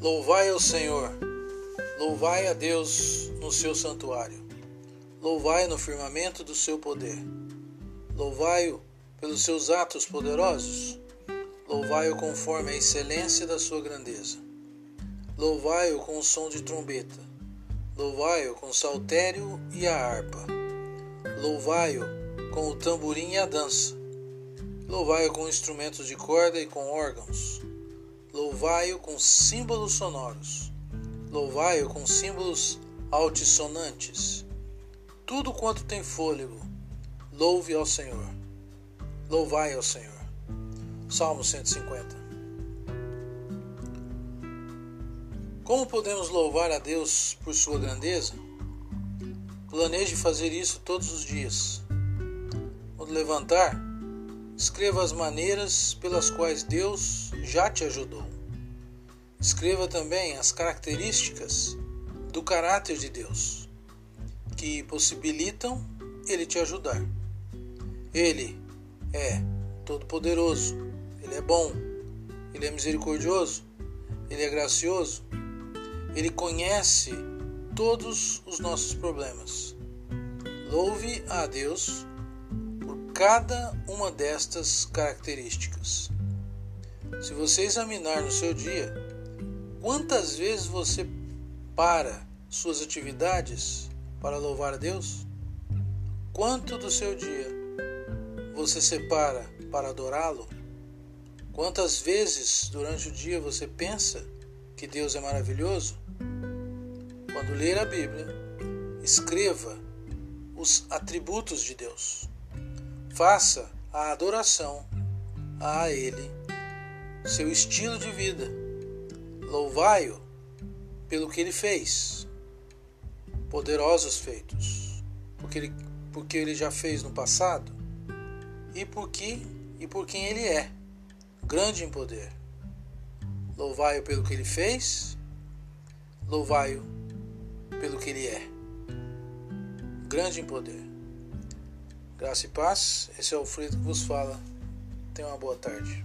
Louvai ao Senhor, louvai a Deus no seu santuário, louvai no firmamento do seu poder, louvai-o pelos seus atos poderosos, louvai-o conforme a excelência da sua grandeza, louvai-o com o som de trombeta, louvai-o com o saltério e a harpa, louvai-o com o tamborim e a dança, louvai-o com instrumentos de corda e com órgãos Louvai-o com símbolos sonoros. Louvai-o com símbolos altissonantes. Tudo quanto tem fôlego, louve ao Senhor. Louvai ao Senhor. Salmo 150. Como podemos louvar a Deus por sua grandeza? Planeje fazer isso todos os dias. Quando levantar, escreva as maneiras pelas quais Deus já te ajudou. Escreva também as características do caráter de Deus que possibilitam ele te ajudar. Ele é todo-poderoso, ele é bom, ele é misericordioso, ele é gracioso, ele conhece todos os nossos problemas. Louve a Deus cada uma destas características. Se você examinar no seu dia, quantas vezes você para suas atividades para louvar a Deus? Quanto do seu dia você separa para adorá-lo? Quantas vezes durante o dia você pensa que Deus é maravilhoso? Quando ler a Bíblia, escreva os atributos de Deus. Faça a adoração a Ele seu estilo de vida. Louvai-o pelo que ele fez. Poderosos feitos, porque ele, porque ele já fez no passado e por que e por quem ele é, grande em poder. Louvai-o pelo que ele fez, louvai-o pelo que ele é, grande em poder. Graça e paz, esse é o Frito que vos fala. Tenha uma boa tarde.